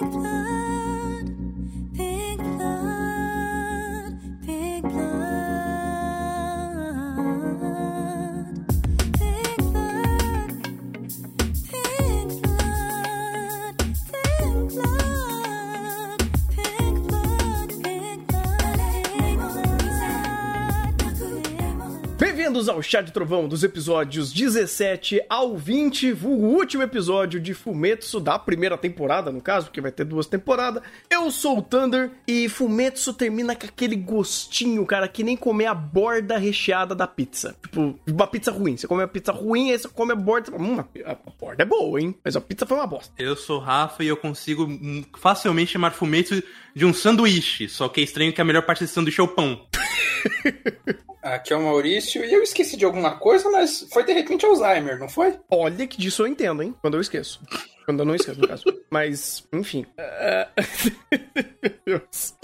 Because Bem-vindos ao Chá de Trovão dos episódios 17 ao 20, o último episódio de Fumetsu da primeira temporada, no caso, porque vai ter duas temporadas. Eu sou o Thunder e Fumetsu termina com aquele gostinho, cara, que nem comer a borda recheada da pizza. Tipo, uma pizza ruim. Você come a pizza ruim, aí você come a borda, hum, a borda é boa, hein? Mas a pizza foi uma bosta. Eu sou Rafa e eu consigo hum, facilmente chamar fumetsu de um sanduíche. Só que é estranho que a melhor parte desse sanduíche é o pão. Aqui é o Maurício e eu esqueci de alguma coisa, mas foi de repente Alzheimer, não foi? Olha que disso eu entendo, hein? Quando eu esqueço. Quando eu não esqueço, no caso. Mas, enfim. É... Meu Deus.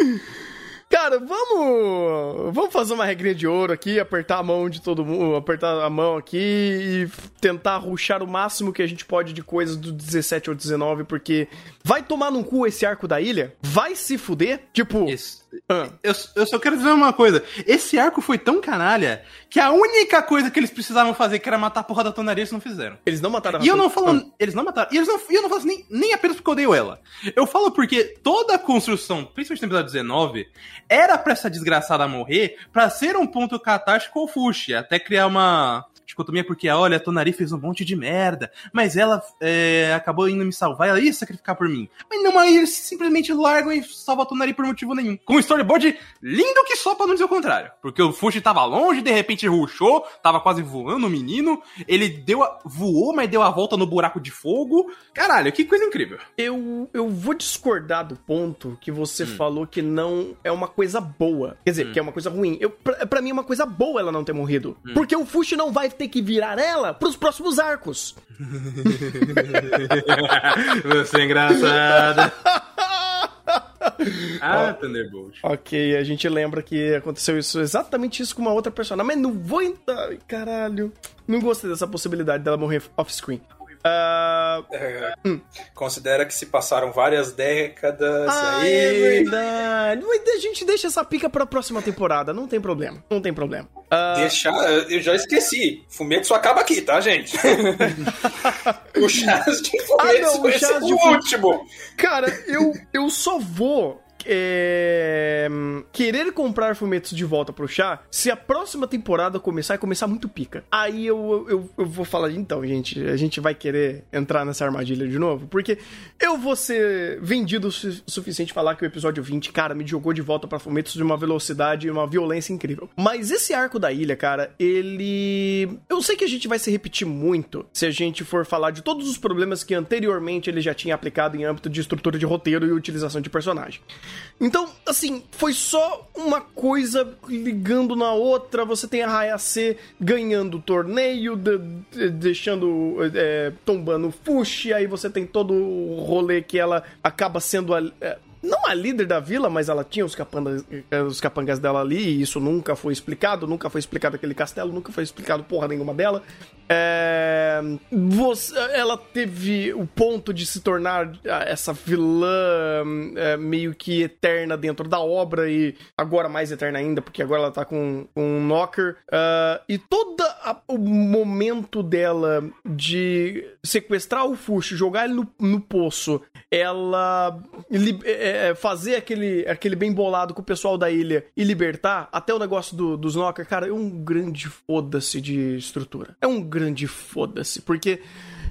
Cara, vamos. Vamos fazer uma regrinha de ouro aqui, apertar a mão de todo mundo, apertar a mão aqui e tentar ruxar o máximo que a gente pode de coisas do 17 ao 19, porque vai tomar no cu esse arco da ilha? Vai se fuder? Tipo. Esse- ah, Eu, eu só quero dizer uma coisa. Esse arco foi tão canalha que a única coisa que eles precisavam fazer, que era matar a porra da tonaria, eles não fizeram. eles não mataram a E eu não falo. Eles não mataram. E eles não, eu não falo nem, nem apenas porque eu odeio ela. Eu falo porque toda a construção, principalmente no episódio 19, era pra essa desgraçada morrer pra ser um ponto catártico ao Fushi. Até criar uma dicotomia, porque, olha, a Tonari fez um monte de merda, mas ela é, acabou indo me salvar, ela ia sacrificar por mim. Mas não, aí eles simplesmente largam e salvam a Tonari por motivo nenhum. Com um storyboard lindo que só pra não dizer o contrário. Porque o Fushi tava longe, de repente ruxou, tava quase voando o menino, ele deu a, voou, mas deu a volta no buraco de fogo. Caralho, que coisa incrível. Eu, eu vou discordar do ponto que você falou que não é uma coisa boa. Quer dizer, que é uma coisa ruim. Eu, pra, pra mim é uma coisa boa ela não ter morrido. Porque o Fushi não vai ter que virar ela pros próximos arcos. Você é engraçada. ah, Thunderbolt. Ok, a gente lembra que aconteceu isso, exatamente isso com uma outra personagem. Mas não vou entrar. Ai, Caralho. Não gostei dessa possibilidade dela morrer off-screen. Ah, É, Considera que se passaram várias décadas ah, aí. é verdade. Mas a gente deixa essa pica pra próxima temporada, não tem problema. Não tem problema. Ah, Deixar, eu já esqueci. Fumetsu acaba aqui, tá, gente? o Chaz de Fumetsu Ah, não, o Chaz de o último. Cara, eu, eu só vou é, querer comprar Fumetsu de volta pro chá se a próxima temporada começar e começar muito pica. Aí eu, eu, eu vou falar, então, gente, a gente vai querer entrar nessa armadilha de novo, porque eu vou ser vendido o su- suficiente falar que o episódio 20, cara, me jogou de volta pra Fumetsu de uma velocidade e uma violência incrível. Mas esse arco da ilha, cara, ele. Eu sei que a gente vai se repetir muito se a gente for falar de todos os problemas que anteriormente ele já tinha aplicado em âmbito de estrutura de roteiro e utilização de personagem. Então, assim, foi só uma coisa ligando na outra. Você tem a Hayase ganhando o torneio, de- de- deixando. é, tombando o Fushi, aí você tem todo o rolê que ela acaba sendo é, não a líder da vila, mas ela tinha os capangas, os capangas dela ali, e isso nunca foi explicado, nunca foi explicado aquele castelo, nunca foi explicado porra nenhuma dela. É, você- ela teve o ponto de se tornar ah, essa vilã é, meio que eterna dentro da obra, e agora mais eterna ainda, porque agora ela tá com, com um knocker. Ah, e todo o momento dela de sequestrar o Fushi, jogar ele no, no poço, ela li- é, é, fazer aquele, aquele bem bolado com o pessoal da ilha e libertar, até o negócio do, dos knocker, cara, é um grande foda-se de estrutura. É um grande foda-se, porque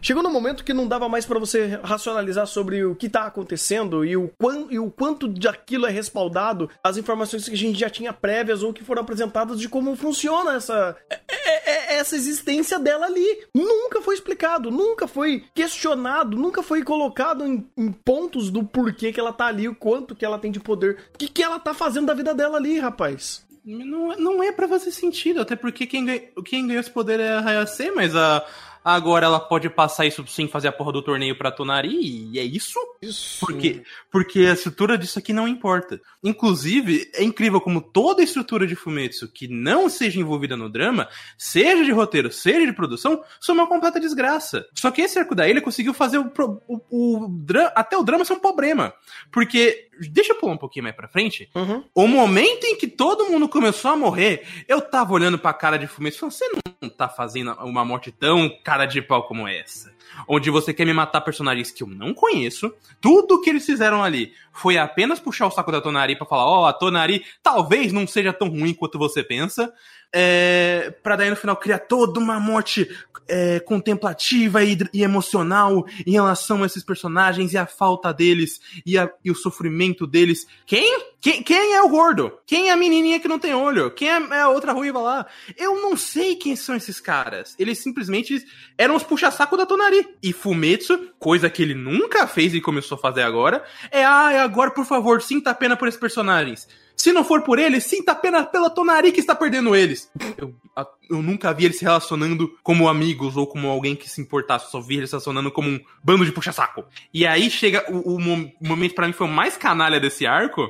chegou no momento que não dava mais pra você racionalizar sobre o que tá acontecendo e o, quan, e o quanto daquilo é respaldado as informações que a gente já tinha prévias ou que foram apresentadas de como funciona essa, é- é- é- essa existência dela ali. Nunca foi explicado, nunca foi questionado, nunca foi colocado em, em pontos do porquê que ela tá ali, o quanto que ela tem de poder, o que, que ela tá fazendo da vida dela ali, rapaz. Não, não é pra fazer sentido, até porque quem, ganha, quem ganhou esse poder é a Hayase, mas a, Agora ela pode passar isso sem fazer a porra do torneio pra Tonari e é isso? Isso. Por quê? Porque a estrutura disso aqui não importa. Inclusive, é incrível como toda a estrutura de Fumetsu que não seja envolvida no drama, seja de roteiro, seja de produção, são uma completa desgraça. Só que esse arco da ilha conseguiu fazer o, o, o dra- até o drama ser um problema. Porque, deixa eu pular um pouquinho mais pra frente, Uhum. o momento em que todo mundo começou a morrer, eu tava olhando pra cara de Fumetsu e falando, você não tá fazendo uma morte tão cara de pau como essa. Onde você quer me matar personagens que eu não conheço. Tudo que eles fizeram ali foi apenas puxar o saco da Tonari pra falar, ó, a Tonari talvez não seja tão ruim quanto você pensa. É, pra daí no final criar toda uma morte é, contemplativa e, e emocional em relação a esses personagens e a falta deles e, a- e o sofrimento deles. Quem? quem? Quem é o gordo? Quem é a menininha que não tem olho? Quem é é a outra ruiva lá? Eu não sei quem são esses caras. Eles simplesmente eram os puxa-saco da Tonari. E Fumetsu, coisa que ele nunca fez e começou a fazer agora, é, ah, agora por favor, sinta a pena por esses personagens. Se não for por eles, sinta a pena pela Tonari que está perdendo eles. Eu, a- eu nunca vi eles se relacionando como amigos ou como alguém que se importasse. Eu só vi eles se relacionando como um bando de puxa-saco. E aí chega o, o mo- momento pra mim foi o mais canalha desse arco,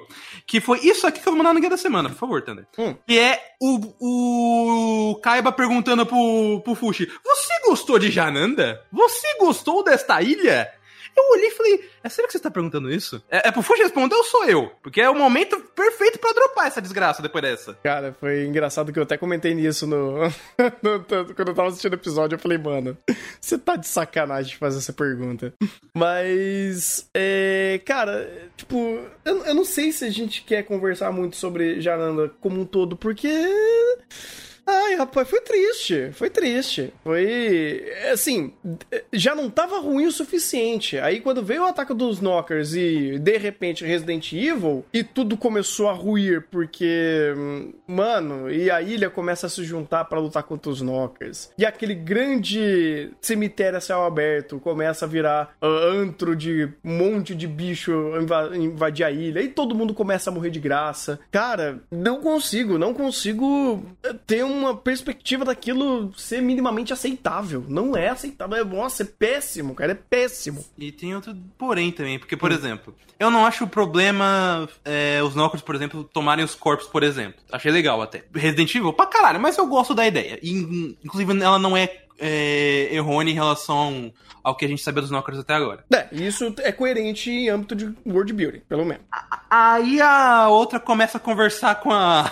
que foi isso aqui que eu vou mandar no guia da semana, por favor, Thunder. Hum. Que é o, o Kaiba perguntando pro, pro Fushi: Você gostou de Jananda? Você gostou desta ilha? Eu olhei e falei, é sério que você tá perguntando isso? É, é pro Fuji responder ou sou eu? Porque é o momento perfeito pra dropar essa desgraça depois dessa. Cara, foi engraçado que eu até comentei nisso no, no- quando eu tava assistindo o episódio. Eu falei, mano, você tá de sacanagem de fazer essa pergunta. Mas, é, cara, tipo, eu, eu não sei se a gente quer conversar muito sobre Jaranda como um todo, porque. Ai, rapaz, foi triste. Foi triste. Foi. Assim, já não tava ruim o suficiente. Aí quando veio o ataque dos Knockers e de repente Resident Evil, e tudo começou a ruir, porque. Mano, e a ilha começa a se juntar pra lutar contra os Knockers. E aquele grande cemitério a céu aberto começa a virar ah, antro de um monte de bicho inva- invadir a ilha. E todo mundo começa a morrer de graça. Cara, não consigo, não consigo ter uma perspectiva daquilo ser minimamente aceitável. Não é aceitável. É, nossa, é péssimo, cara. É péssimo. E tem outro porém também, porque, por exemplo, eu não acho o problema é, os Knockers, por exemplo, tomarem os corpos, por exemplo. Achei legal até. Resident Evil, pra caralho, mas eu gosto da ideia. E, inclusive, ela não é, é errônea em relação ao que a gente sabia dos Knockers até agora. É, isso é coerente em âmbito de world building, pelo menos. Aí a outra começa a conversar com a.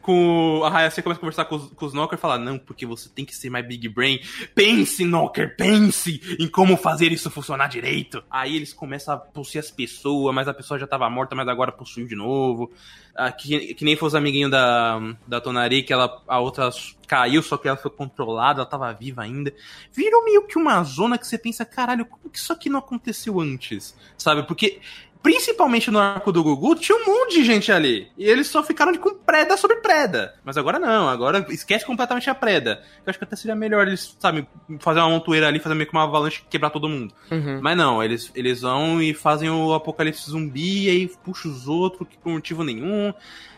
Com a Hayase começa a conversar com os, com os Knocker e fala: Não, porque você tem que ser mais Big Brain. Pense, Knocker, pense em como fazer isso funcionar direito. Aí eles começam a possuir as pessoas, mas a pessoa já tava morta, mas agora possuiu de novo. Ah, que, que nem foi os amiguinhos da, da Tonari, que ela, a outra caiu, só que ela foi controlada, ela tava viva ainda. Virou meio que uma zona que você pensa: Caralho, como que isso aqui não aconteceu antes? Sabe? Porque principalmente no arco do Gugu, tinha um monte de gente ali. E eles só ficaram de com preda sobre preda. Mas agora não, agora esquece completamente a preda. Eu acho que até seria melhor eles, sabe, fazer uma montoeira ali, fazer meio que uma avalanche e quebrar todo mundo. Mas não, eles, eles vão e fazem o apocalipse zumbi, e aí puxa os outros, que por motivo nenhum.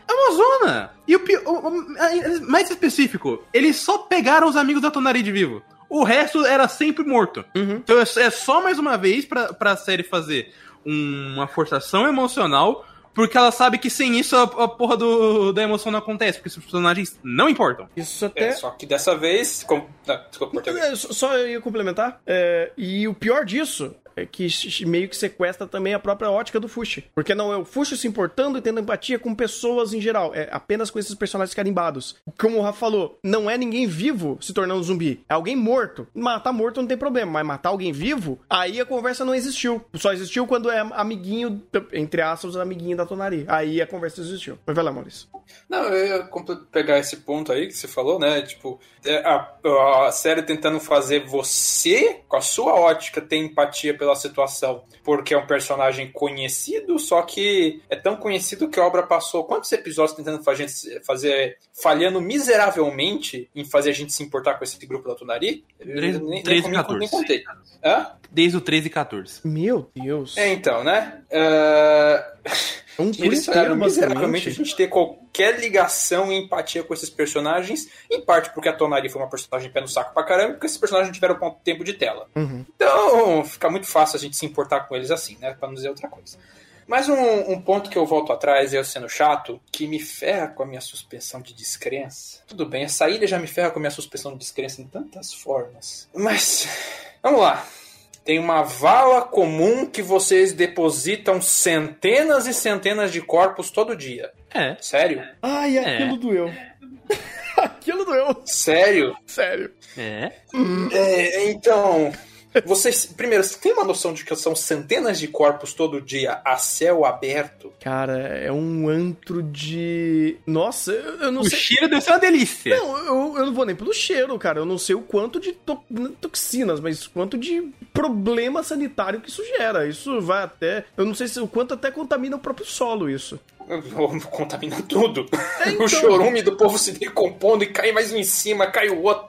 É uma zona! E o pior, mais específico, eles só pegaram os amigos da Tonari de vivo. O resto era sempre morto. Uhum. Então é é só mais uma vez pra, pra série fazer uma forçação emocional, porque ela sabe que sem isso a, a porra do, da emoção não acontece, porque os personagens não importam. Isso até. É, só que dessa vez. Com... Ah, desculpa, cortei. É, só- Só eu ia complementar. É, e o pior disso é que sh- meio que sequestra também a própria ótica do Fushi. Porque não é o Fushi se importando e tendo empatia com pessoas em geral. É apenas com esses personagens carimbados. Como o Rafa falou, não é ninguém vivo se tornando zumbi. É alguém morto. Matar morto não tem problema, mas matar alguém vivo, aí a conversa não existiu. Só existiu quando é amiguinho, entre aspas, amiguinho da Tonari. Aí a conversa existiu. Mas vai lá, Maurício. Não, eu ia pegar esse ponto aí que você falou, né? Tipo, é, a, a série tentando fazer você, com a sua ótica, ter empatia pela situação, porque é um personagem conhecido, só que é tão conhecido que a obra passou quantos episódios tentando fazer, fazer falhando miseravelmente em fazer a gente se importar com esse grupo da Eu nem, três e nem, nem, 14. nem contei. Hã? Desde o 13 e 14. Meu Deus. É, então, né? É, Um E por eles falharam miseravelmente a gente ter qualquer ligação e empatia com esses personagens, em parte porque a Tonari foi uma personagem pé no saco pra caramba, porque esses personagens não tiveram tempo de tela. Uhum. Então, fica muito fácil a gente se importar com eles assim, né? Pra não dizer outra coisa. Mas um, um ponto que eu volto atrás, eu sendo chato, que me ferra com a minha suspensão de descrença. Tudo bem, essa ilha já me ferra com a minha suspensão de descrença em tantas formas. Mas, vamos lá. Tem uma vala comum que vocês depositam centenas e centenas de corpos todo dia. É. Sério? Ai, aquilo É. doeu. aquilo doeu. Sério? Sério. É. É, então, vocês. Primeiro, você tem uma noção de que são centenas de corpos todo dia a céu aberto? Cara, é um antro de. Nossa, eu, eu não O sei. cheiro deve ser uma delícia. Não, eu, eu não vou nem pelo cheiro, cara. Eu não sei o quanto de to- toxinas, mas quanto de problema sanitário que isso gera. Isso vai até. Eu não sei se o quanto até contamina o próprio solo, isso. Contamina tudo. É, então. O chorume do povo se decompondo e cai mais um em cima, cai o outro.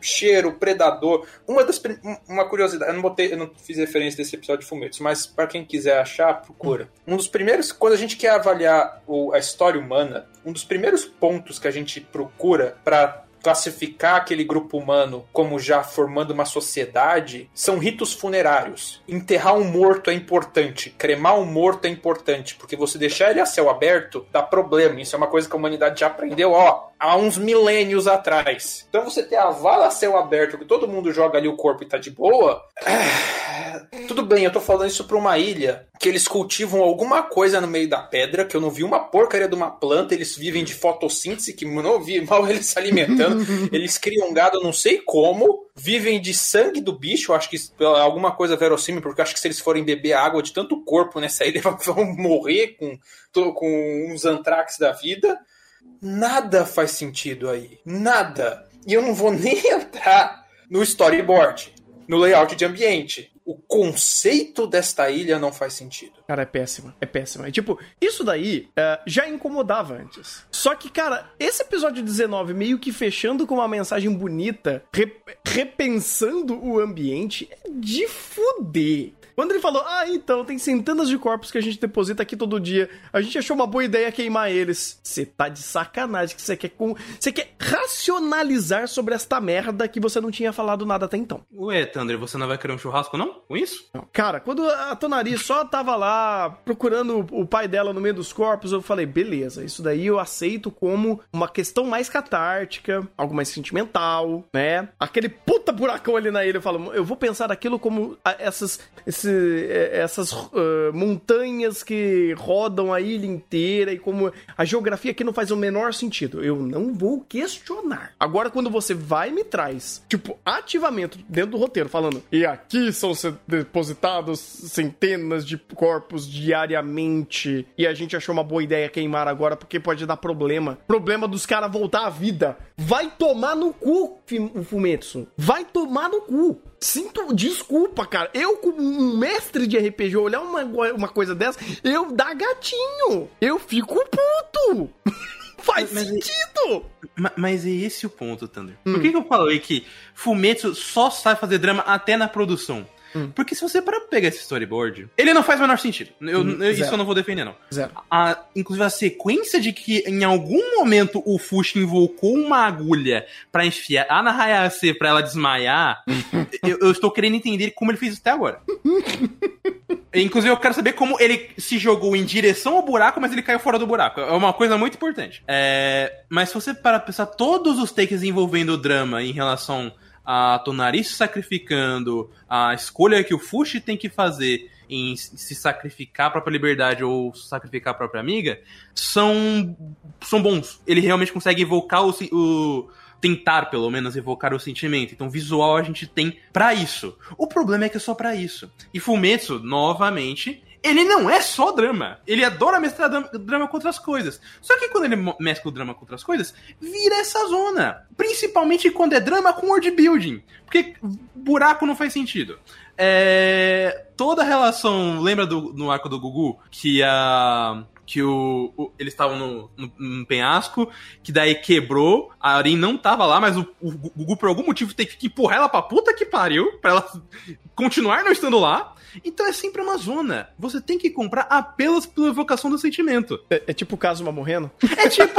Cheiro, predador. Uma das uma curiosidade, eu não botei, eu não fiz referência desse episódio de Fumetos, mas para quem quiser achar, procura. Um dos primeiros, quando a gente quer avaliar o- a história humana, um dos primeiros pontos que a gente procura para classificar aquele grupo humano como já formando uma sociedade são ritos funerários. Enterrar um morto é importante, cremar um morto é importante, porque você deixar ele a céu aberto dá problema. Isso é uma coisa que a humanidade já aprendeu, ó, há uns milênios atrás. Então você ter a vala céu aberto, que todo mundo joga ali o corpo e tá de boa. é, Tudo bem, eu tô falando isso pra uma ilha que eles cultivam alguma coisa no meio da pedra, que eu não vi uma porcaria de uma planta, eles vivem de fotossíntese, que eu não vi mal eles se alimentando, eles criam gado não sei como, vivem de sangue do bicho, acho que é alguma coisa verossímil, porque acho que se eles forem beber água de tanto corpo nessa ilha, vão morrer com, com uns antrax da vida. Nada faz sentido aí. Nada. E eu não vou nem entrar no storyboard, no layout de ambiente. O conceito desta ilha não faz sentido. Cara, é péssima. É péssima. É tipo, isso daí é, já incomodava antes. Só que, cara, esse episódio 19, meio que fechando com uma mensagem bonita, re- repensando o ambiente, é de fuder. Quando ele falou, ah, então, tem centenas de corpos que a gente deposita aqui todo dia. A gente achou uma boa ideia queimar eles. Você tá de sacanagem que você quer com. Você quer racionalizar sobre esta merda que você não tinha falado nada até então. Ué, Thunder, você não vai querer um churrasco, não? Com isso? Cara, quando a Tonari só tava lá procurando o pai dela no meio dos corpos, eu falei, beleza, isso daí eu aceito como uma questão mais catártica, algo mais sentimental, né? Aquele puta buracão ali na ilha, eu falo, eu vou pensar aquilo como essas, esse- eh, essas ah, montanhas que rodam a ilha inteira e como a geografia aqui não faz o menor sentido. Eu não vou questionar. Agora, quando você vai e me traz, tipo, ativamento dentro do roteiro, falando, e aqui são depositados centenas de corpos diariamente, e a gente achou uma boa ideia queimar agora porque pode dar problema. Problema dos caras voltar à vida. Vai tomar no cu, Fumetsu. Vai tomar no cu. Sinto desculpa, cara. Eu, como um mestre de RPG, olhar uma, uma coisa dessa, eu dá gatinho. Eu fico puto. Faz Mas- sentido. Ma- Mas é esse o ponto, Thunder. Por que, que eu falei que Fumetsu só sabe fazer drama até na produção? Porque se você para pegar esse storyboard, ele não faz o menor sentido. Eu, Hum, eu- isso eu não vou defender, não. Zero. A, inclusive a sequência de que em algum momento o Fushi invocou uma agulha pra enfiar a na Hayase pra ela desmaiar, eu, eu estou querendo entender como ele fez isso até agora. Inclusive, eu quero saber como ele se jogou em direção ao buraco, mas ele caiu fora do buraco. É uma coisa muito importante. É, mas se você para pensar todos os takes envolvendo o drama em relação a Tonari se sacrificando, a escolha que o Fushi tem que fazer em se sacrificar a própria liberdade ou sacrificar a própria amiga, são, são bons. Ele realmente consegue evocar o, o tentar pelo menos evocar o sentimento. Então, visual a gente tem pra isso. O problema é que é só pra isso. E Fumetsu, novamente, ele não é só drama. Ele adora dram- drama com outras coisas. Só que quando ele mescla o drama com outras coisas, vira essa zona. Principalmente quando é drama com world building. Porque buraco não faz sentido. É, toda a relação. Lembra do, no arco do Gugu? Que a que o, o- eles estavam no, no, num penhasco, que daí quebrou, a Arin não tava lá, mas o, o Gugu por algum motivo teve que empurrar ela pra puta que pariu, pra ela continuar não estando lá. Então é sempre uma zona. Você tem que comprar apenas pela evocação do sentimento. É, é tipo o Kazuma morrendo? É tipo.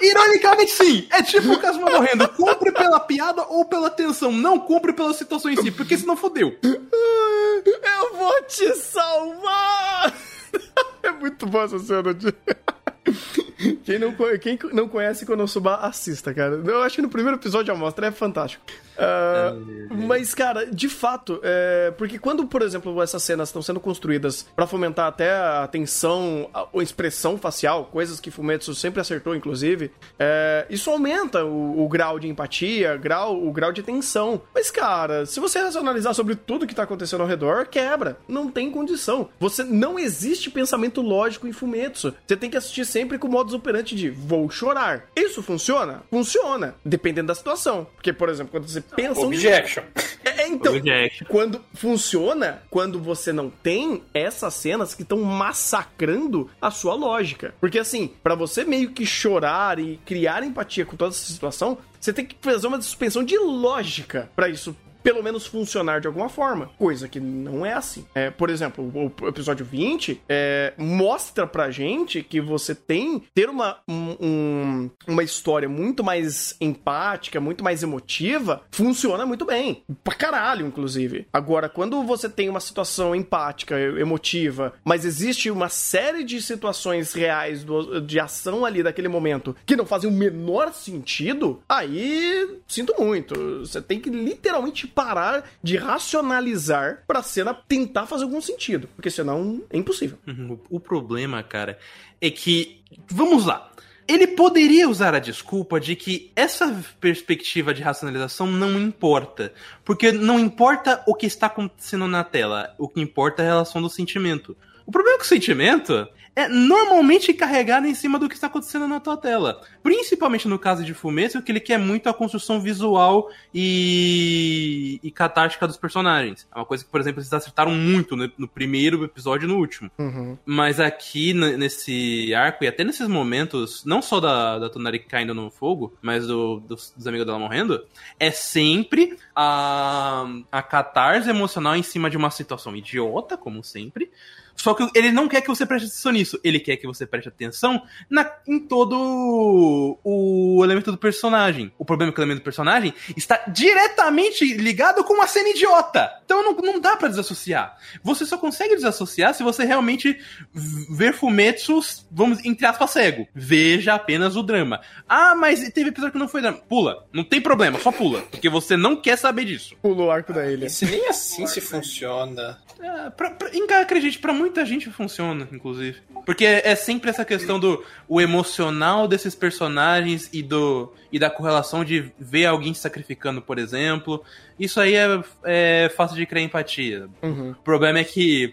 Ironicamente, sim. É tipo o Kazuma morrendo. Compre pela piada ou pela tensão. Não compre pela situação em si, porque senão fodeu. Eu vou te salvar! É muito boa essa cena de. Quem não, quem não conhece Konosuba, assista, cara. Eu acho que no primeiro episódio já mostra, é fantástico. Ah, mas, cara, de fato, é, porque quando, por exemplo, essas cenas estão sendo construídas pra fomentar até a tensão, a, a expressão facial, coisas que Fumetsu sempre acertou, inclusive, é, isso aumenta o, o grau de empatia, grau, o grau de tensão. Mas, cara, se você racionalizar sobre tudo que tá acontecendo ao redor, quebra. Não tem condição. Você não existe pensamento lógico em Fumetsu. Você tem que assistir sempre com o modus operandi de vou chorar. Isso funciona? Funciona. Dependendo da situação. Porque, por exemplo, quando você pensa um Objection. é, é, então, Objection. quando funciona, quando você não tem essas cenas que estão massacrando a sua lógica. Porque assim, pra você meio que chorar e criar empatia com toda essa situação, você tem que fazer uma suspensão de lógica pra isso pelo menos funcionar de alguma forma. Coisa que não é assim. É, por exemplo, o, episódio 20 é, mostra pra gente que você tem ter uma, um- um- uma história muito mais empática, muito mais emotiva, funciona muito bem. Pra caralho, inclusive. Agora, quando você tem uma situação empática, emotiva, mas existe uma série de situações reais do- de ação ali daquele momento que não fazem o menor sentido, aí sinto muito. Você tem que literalmente parar de racionalizar pra cena tentar fazer algum sentido. Porque senão é impossível. Uhum. O problema, cara, é que. Vamos lá. Ele poderia usar a desculpa de que essa perspectiva de racionalização não importa. Porque não importa o que está acontecendo na tela, o que importa é a relação do sentimento. O problema é o sentimento é normalmente carregado em cima do que está acontecendo na tua tela. Principalmente no caso de Fumetsu, que ele quer muito a construção visual e, e catártica dos personagens. É uma coisa que, por exemplo, eles acertaram muito no, no primeiro episódio e no último. Uhum. Mas aqui, nesse arco, e até nesses momentos, não só da, da Tonari caindo no fogo, mas do- dos, dos amigos dela morrendo, é sempre a, a catarse emocional em cima de uma situação idiota, como sempre. Só que ele não quer que você preste atenção nisso. Ele quer que você preste atenção na, em todo o elemento do personagem. O problema é que o elemento do personagem está diretamente ligado com uma cena idiota. Então não, não dá pra desassociar. Você só consegue desassociar se você realmente ver Fumetsu, vamos, entre aspas, cego. Veja apenas o drama. Ah, mas teve episódio que não foi drama. Pula. Não tem problema, só pula. Porque você não quer saber disso. Pulou o arco da ilha. Se nem assim se funciona. É, pra, pra, acredite, pra muita gente funciona, inclusive. Porque é, é sempre essa questão do o emocional desses personagens e do e da correlação de ver alguém se sacrificando, por exemplo. Isso aí é, é fácil de criar empatia. Uhum. O problema é que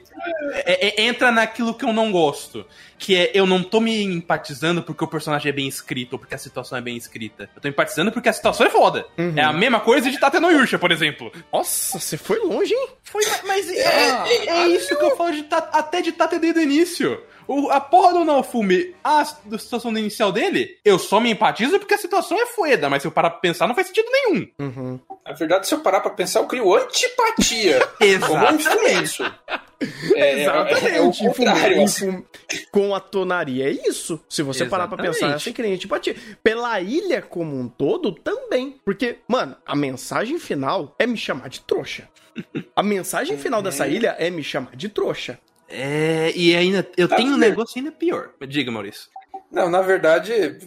é- é- entra naquilo que eu não gosto. Que é, eu não tô me empatizando porque o personagem é bem escrito ou porque a situação é bem escrita. Eu tô empatizando porque a situação é foda. Uhum. É a mesma coisa de Tate no Yusha, por exemplo. Nossa, você foi longe, hein? Foi, mas é, é- isso que eu falo de ta- até de Tate desde o início. O, a porra do Naofume, a, da situação inicial dele, eu só me empatizo porque a situação é foda, mas se eu parar pra pensar, não faz sentido nenhum. Uhum. Na verdade, se eu parar pra pensar, eu crio antipatia. como Fumetsu. É, Exatamente. é, é o Em Fum- contrário. com a tonaria é isso. Se você parar pra Exatamente. pensar, você cria antipatia. Pela ilha como um todo, também. Porque, mano, a mensagem final é me chamar de trouxa. A mensagem final dessa ilha é me chamar de trouxa. É, e ainda, eu Tá tenho um negócio ainda pior. Diga, Maurício. Não, na verdade,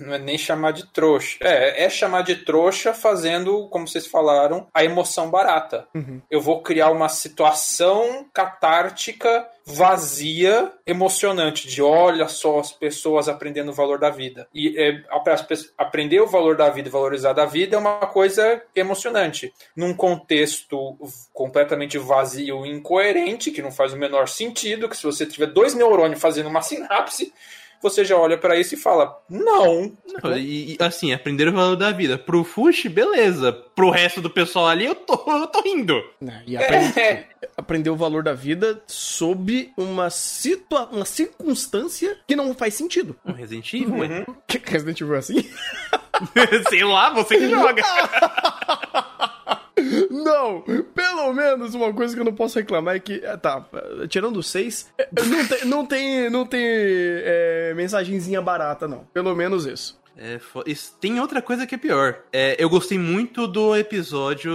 não é nem chamar de trouxa. É, é chamar de trouxa fazendo, como vocês falaram, a emoção barata. Uhum. Eu vou criar uma situação catártica, vazia, emocionante, de olha só as pessoas aprendendo o valor da vida. E é, aprender o valor da vida e valorizar da vida é uma coisa emocionante. Num contexto completamente vazio e incoerente, que não faz o menor sentido, que se você tiver dois neurônios fazendo uma sinapse, você já olha pra isso e fala: não. E, e, assim, aprender o valor da vida. Pro Fush, beleza. Pro resto do pessoal ali, eu tô, eu tô rindo. Né, E aprende- É, aprender o valor da vida sob uma, situa uma circunstância que não faz sentido. Um Resident Evil, ué. Que Resident Evil é assim? Sei lá, você que joga. Não! Pelo menos uma coisa que eu não posso reclamar é que. é, Tá, tirando seis, é, não tem, não tem, não tem é, mensagenzinha barata, não. Pelo menos isso. É, tem outra coisa que é pior. É, eu gostei muito do episódio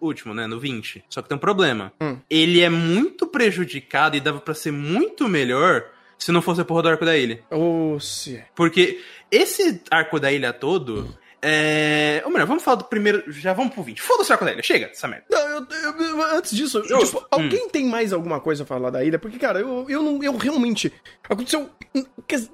último, né? No 20. Só que tem um problema. Hum. Ele é muito prejudicado e dava pra ser muito melhor se não fosse a porra do arco da ilha. Ô, se. Porque esse arco da ilha todo. É. Ou melhor, vamos falar do primeiro. Já vamos pro 20. Foda-se da ilha, chega dessa merda. Não, eu, eu- antes disso, eu, tipo, alguém tem mais alguma coisa a falar da ilha? Porque, cara, eu, eu não. Eu realmente. Aconteceu.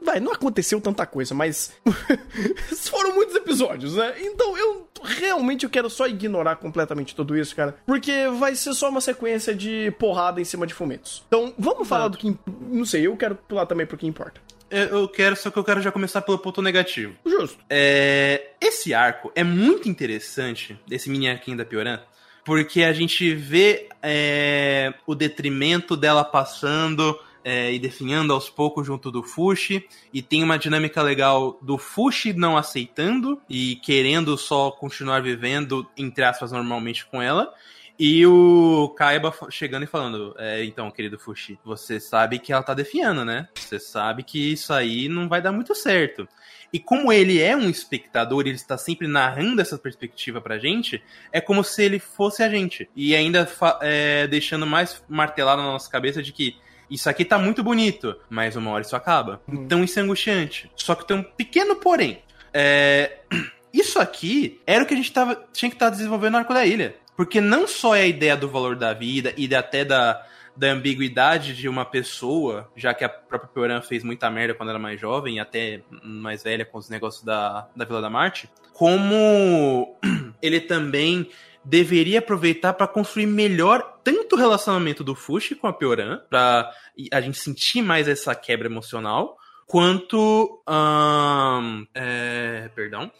Vai, não aconteceu tanta coisa, mas. foram muitos episódios, né? Então eu realmente eu quero só ignorar completamente tudo isso, cara. Porque vai ser só uma sequência de porrada em cima de fumetos. Então, vamos falar do que. Não sei, eu quero pular também pro que importa. Eu, eu quero, só que eu quero já começar pelo ponto negativo. Justo. É, esse arco é muito interessante, esse mini arquinho da Pioran, porque a gente vê é, o detrimento dela passando é, e definhando aos poucos junto do Fushi, e tem uma dinâmica legal do Fushi não aceitando e querendo só continuar vivendo, entre aspas, normalmente com ela. E o Kaiba chegando e falando: é, então, querido Fushi, você sabe que ela tá defiando, né? Você sabe que isso aí não vai dar muito certo. E como ele é um espectador, ele está sempre narrando essa perspectiva pra gente, é como se ele fosse a gente. E ainda é, deixando mais martelado na nossa cabeça de que isso aqui tá muito bonito, mas uma hora isso acaba. Então isso é angustiante. Só que tem um pequeno porém. É, Isso aqui era o que a gente tava, tinha que estar desenvolvendo no Arco da Ilha. Porque não só é a ideia do valor da vida e até da, da ambiguidade de uma pessoa, já que a própria Pioran fez muita merda quando era mais jovem e até mais velha com os negócios da, da Vila da Marte, como ele também deveria aproveitar para construir melhor tanto o relacionamento do Fushi com a Pioran, para a gente sentir mais essa quebra emocional, quanto. ahn, é, perdão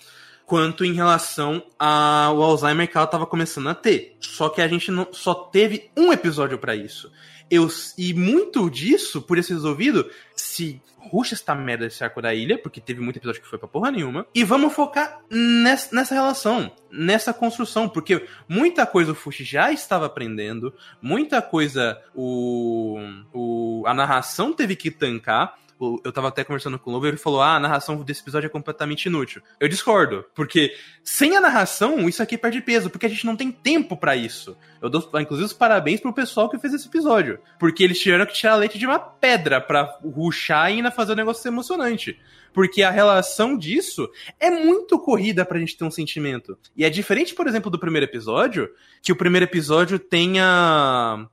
quanto em relação ao Alzheimer que ela estava começando a ter. Só que a gente não, só teve um episódio para isso. Eu, e muito disso, por esse resolvido, se ruxa esta merda desse arco da ilha, porque teve muito episódio que foi pra porra nenhuma, e vamos focar nessa, nessa relação, nessa construção, porque muita coisa o Fushi já estava aprendendo, muita coisa o, o a narração teve que tancar, eu tava até conversando com o Lobo e ele falou: Ah, a narração desse episódio é completamente inútil. Eu discordo, porque sem a narração, isso aqui perde peso, porque a gente não tem tempo pra isso. Eu dou, inclusive, os parabéns pro pessoal que fez esse episódio. Porque eles tiveram que tirar leite de uma pedra pra ruxar e ainda fazer o negócio emocionante. Porque a relação disso é muito corrida pra gente ter um sentimento. E é diferente, por exemplo, do primeiro episódio, que o primeiro episódio tem a,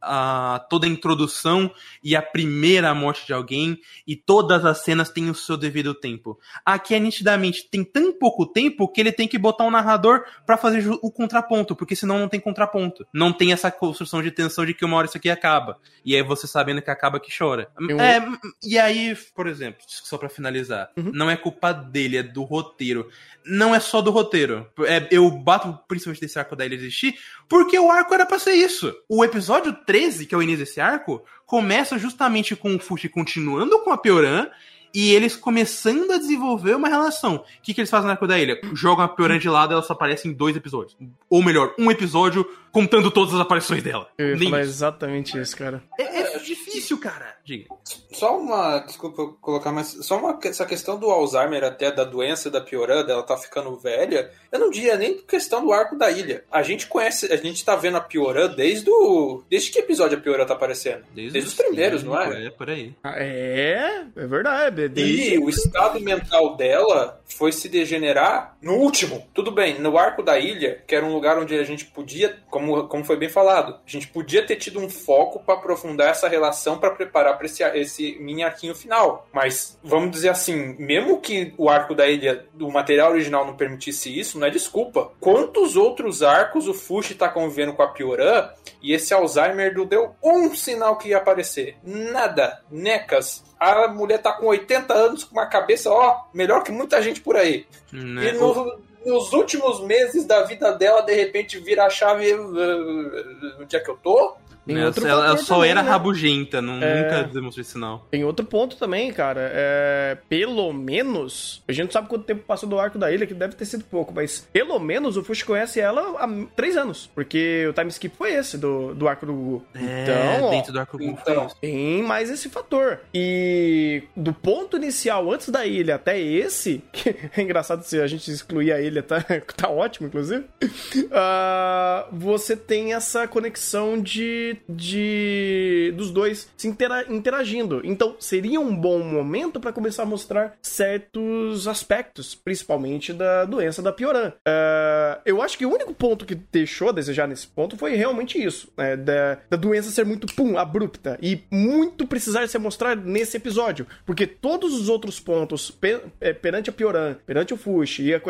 a, toda a introdução e a primeira morte de alguém, e todas as cenas têm o seu devido tempo. Aqui é nitidamente tem tão pouco tempo que ele tem que botar um narrador pra fazer o contraponto, porque senão não tem contraponto. Não tem essa construção de tensão de que uma hora isso aqui acaba. E aí você sabendo que acaba que chora. Eu- É, e aí, por exemplo, só pra finalizar, Uhum. não é culpa dele, é do roteiro. Não é só do roteiro. É, eu bato principalmente desse arco da ilha existir, porque o arco era pra ser isso. O episódio 13, que é o início desse arco, começa justamente com o Fushi continuando com a Pioran e eles começando a desenvolver uma relação. O que, que eles fazem no arco da ilha? Jogam a Pioran de lado e ela só aparece em dois episódios. Ou melhor, um episódio contando todas as aparições dela. Eu ia Nem falar isso. exatamente isso, cara. É, é difícil, cara. Diga. Só uma, desculpa eu colocar, mas só uma, essa questão do Alzheimer até da doença da Pioran, dela tá ficando velha, eu não diria nem questão do arco da ilha. A gente conhece, a gente tá vendo a Pioran desde o. Desde que episódio a Pioran tá aparecendo? Desde, os primeiros, não é? É, por aí. Ah, É, é verdade. Desde... E o estado mental dela foi se degenerar no último. Tudo bem, no arco da ilha, que era um lugar onde a gente podia, como, como foi bem falado, a gente podia ter tido um foco para aprofundar essa relação para preparar para esse, esse mini arquinho final. Mas vamos dizer assim, mesmo que o arco da ilha, o material original não permitisse isso, não é desculpa. Quantos outros arcos o Fushi tá convivendo com a Pioran e esse Alzheimer não deu um sinal que ia aparecer? Nada. Necas. A mulher tá com 80 anos, com uma cabeça, ó, melhor que muita gente por aí. Né? E no- nos últimos meses da vida dela, de repente, vira a chave. uh, Onde é que eu tô? Tem Né, outro ela, ela só também, era né? rabugenta, não, É. nunca demonstrou esse sinal. Tem outro ponto também, cara. É, pelo menos, a gente não sabe quanto tempo passou do arco da ilha, que deve ter sido pouco, mas pelo menos o Fush conhece ela há três anos. Porque o time skip foi esse do, do arco do Gugu. É, então, ó, dentro do arco Então, tem mais esse fator. E do ponto inicial, antes da ilha até esse, que é engraçado se a gente excluir a ilha, tá, tá ótimo, inclusive. ah, você tem essa conexão de, de dos dois se intera- interagindo. Então, seria um bom momento para começar a mostrar certos aspectos, principalmente da doença da Pioran. Ah, eu acho que o único ponto que deixou a desejar nesse ponto foi realmente isso, né, da, da doença ser muito pum, abrupta e muito precisar ser mostrado nesse episódio, porque todos os outros pontos pe- eh, perante a Pioran, perante o Fush e a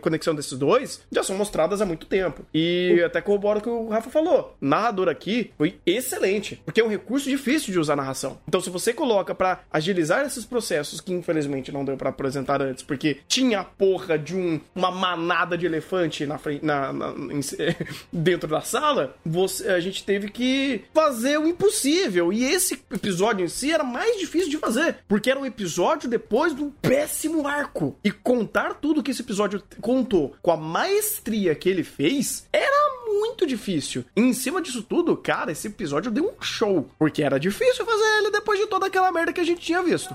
conexão desses dois já são mostradas há muito tempo. E até corrobora o que o Rafa falou. Narrador aqui foi excelente, porque é um recurso difícil de usar narração. Então, se você coloca pra agilizar esses processos que infelizmente não deu pra apresentar antes, porque tinha a porra de um, uma manada de elefante na frente, na, na- em- dentro da sala, você, a gente teve que fazer o impossível. E esse episódio em si era mais difícil de fazer, porque era um episódio depois de um péssimo arco. E contar tudo que esse episódio contou com a maestria que ele fez era muito difícil. E em cima disso tudo, cara, esse episódio deu um show, porque era difícil fazer ele depois de toda aquela merda que a gente tinha visto.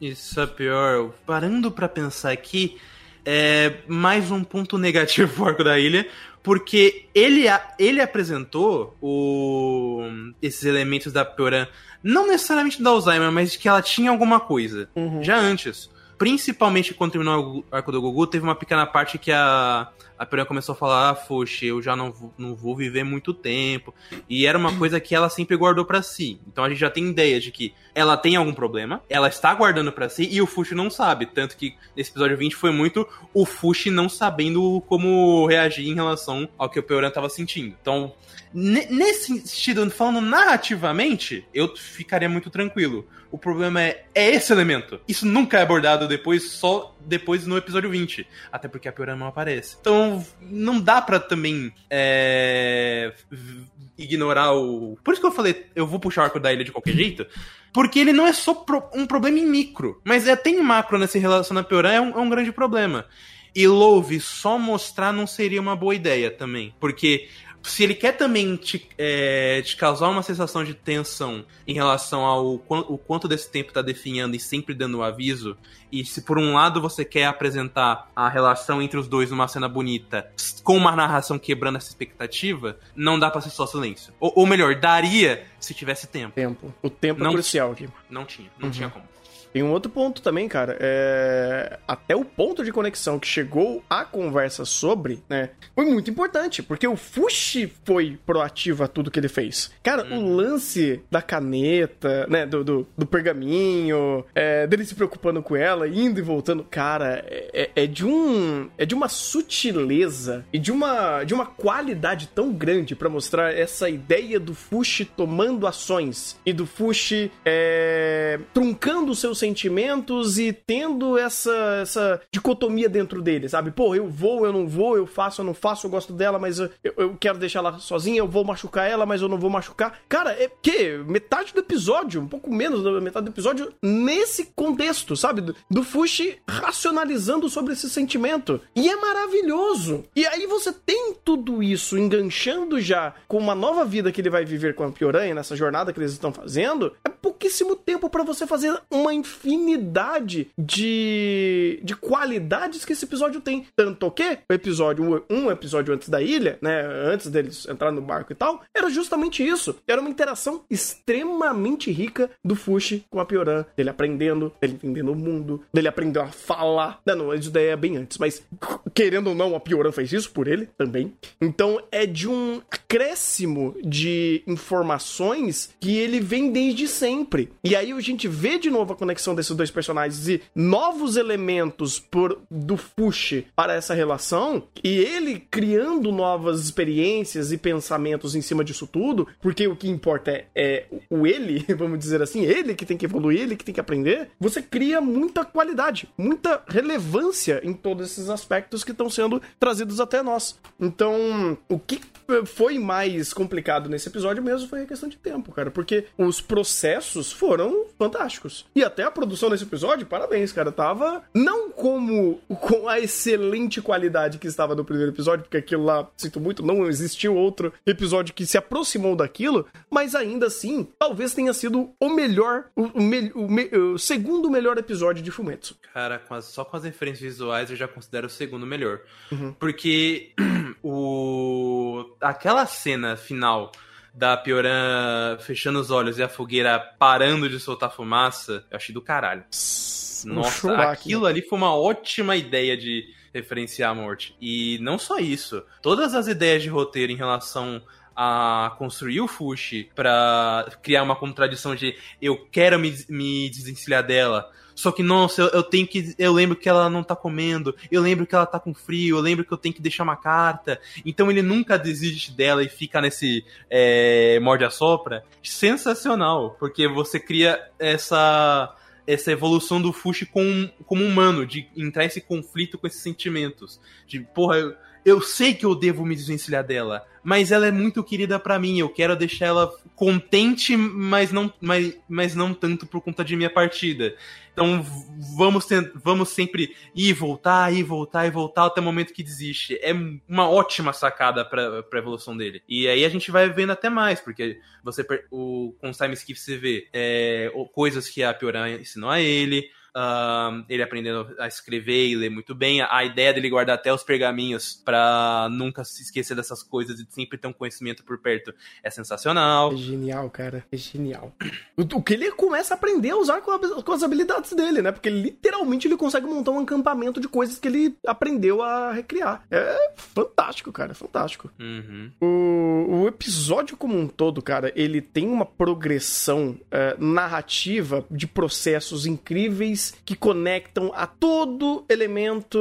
Isso é pior. Parando pra pensar aqui, é mais um ponto negativo pro arco da ilha, porque ele, ele apresentou o, esses elementos da Pioran, não necessariamente da Alzheimer, mas de que ela tinha alguma coisa, já antes. Principalmente quando terminou o arco do Gugu, teve uma pequena parte que a, a começou a falar, ah, eu já não, vou- não vou viver muito tempo. E era uma coisa que ela sempre guardou pra si. Então a gente já tem ideia de que ela tem algum problema, ela está guardando pra si e o Fuxi não sabe. Tanto que nesse episódio 20 foi muito o Fuxi não sabendo como reagir em relação ao que o Peuran tava sentindo. Então, ne- nesse sentido, falando narrativamente, eu ficaria muito tranquilo. O problema é, é esse elemento. Isso nunca é abordado depois, só depois no episódio 20. Até porque a Pioran não aparece. Então, não dá pra também é, ignorar o. Por isso que eu falei, eu vou puxar o arco da ilha de qualquer jeito. Porque ele não é só pro- um problema em micro, mas é tem macro nessa relação na Pioran, é um, é um grande problema. E Love só mostrar não seria uma boa ideia também. Porque se ele quer também te, é, te causar uma sensação de tensão em relação ao o quanto desse tempo tá definhando e sempre dando o aviso, e se por um lado você quer apresentar a relação entre os dois numa cena bonita, com uma narração quebrando essa expectativa, não dá pra ser só silêncio. Ou, ou melhor, daria se tivesse tempo. Tempo. O tempo Não- é crucial aqui. Não tinha, não tinha como. Tem um outro ponto também, cara. É... Até o ponto de conexão que chegou a conversa sobre, né? Foi muito importante, porque o Fushi foi proativo a tudo que ele fez. Cara, o lance da caneta, né? Do, do, do pergaminho, é, dele se preocupando com ela, indo e voltando. Cara, é, é de um. É de uma sutileza e de uma, de uma qualidade tão grande pra mostrar essa ideia do Fushi tomando ações e do Fushi é, truncando os seus sentimentos e tendo essa, essa dicotomia dentro dele, sabe? Pô, eu vou, eu não vou, eu faço, eu não faço, eu gosto dela, mas eu, eu quero deixar ela sozinha, eu vou machucar ela, mas eu não vou machucar. Cara, é que metade do episódio, um pouco menos da metade do episódio, nesse contexto, sabe? Do, do Fushi racionalizando sobre esse sentimento. E é maravilhoso. E aí você tem tudo isso enganchando já com uma nova vida que ele vai viver com a Pioranha, nessa jornada que eles estão fazendo. É pouquíssimo tempo pra você fazer uma infinidade de, de qualidades que esse episódio tem. Tanto que o episódio, um episódio antes da ilha, né? Antes deles entrar no barco e tal, era justamente isso. Era uma interação extremamente rica do Fushi com a Pioran. Dele aprendendo, dele entendendo o mundo, dele aprendendo a falar. Não, não, isso daí é bem antes, mas querendo ou não, a Pioran fez isso por ele também. Então é de um acréscimo de informações que ele vem desde sempre. E aí a gente vê de novo a conexão desses dois personagens e novos elementos por, do Fushi para essa relação, e ele criando novas experiências e pensamentos em cima disso tudo, porque o que importa é, é o ele, vamos dizer assim, ele que tem que evoluir, ele que tem que aprender, você cria muita qualidade, muita relevância em todos esses aspectos que estão sendo trazidos até nós. Então, o que foi mais complicado nesse episódio mesmo foi a questão de tempo, cara, porque os processos foram fantásticos. E até a produção desse episódio, parabéns, cara, tava não como com a excelente qualidade que estava no primeiro episódio, porque aquilo lá, sinto muito, não existiu outro episódio que se aproximou daquilo, mas ainda assim, talvez tenha sido o melhor, o, me- o me- o segundo melhor episódio de Fumetsu. Cara, com as- só com as referências visuais eu já considero o segundo melhor. Porque o aquela cena final da Pioran fechando os olhos e a fogueira parando de soltar fumaça, eu achei do caralho. Nossa, aqui. aquilo ali foi uma ótima ideia de referenciar a morte. E não só isso, todas as ideias de roteiro em relação a construir o Fushi pra criar uma contradição de eu quero me, me desvencilhar dela. Só que, nossa, eu, eu tenho que. Eu lembro que ela não tá comendo, eu lembro que ela tá com frio, eu lembro que eu tenho que deixar uma carta. Então ele nunca desiste dela e fica nesse é, morde a sopra. Sensacional, porque você cria essa essa evolução do Fushi com, como humano, de entrar esse conflito com esses sentimentos. De, porra, eu, eu sei que eu devo me desvencilhar dela, mas ela é muito querida pra mim, eu quero deixar ela contente, mas não, mas, mas não tanto por conta de minha partida. Então vamos, vamos sempre ir voltar, ir voltar e voltar até o momento que desiste. É uma ótima sacada pra, pra evolução dele. E aí a gente vai vendo até mais, porque você o, com o Time Skip você vê é, coisas que a Pioran ensinou a ele. Ele aprendendo a escrever e ler muito bem, a, ideia dele guardar até os pergaminhos pra nunca se esquecer dessas coisas e sempre ter um conhecimento por perto é sensacional. É genial, cara. É genial. O, o que ele começa a aprender a usar com, a- com as habilidades dele, né? Porque literalmente ele consegue montar um acampamento de coisas que ele aprendeu a recriar. É fantástico, cara. Fantástico. Uhum. O, o episódio como um todo, cara, ele tem uma progressão é, narrativa de processos incríveis que conectam a todo elemento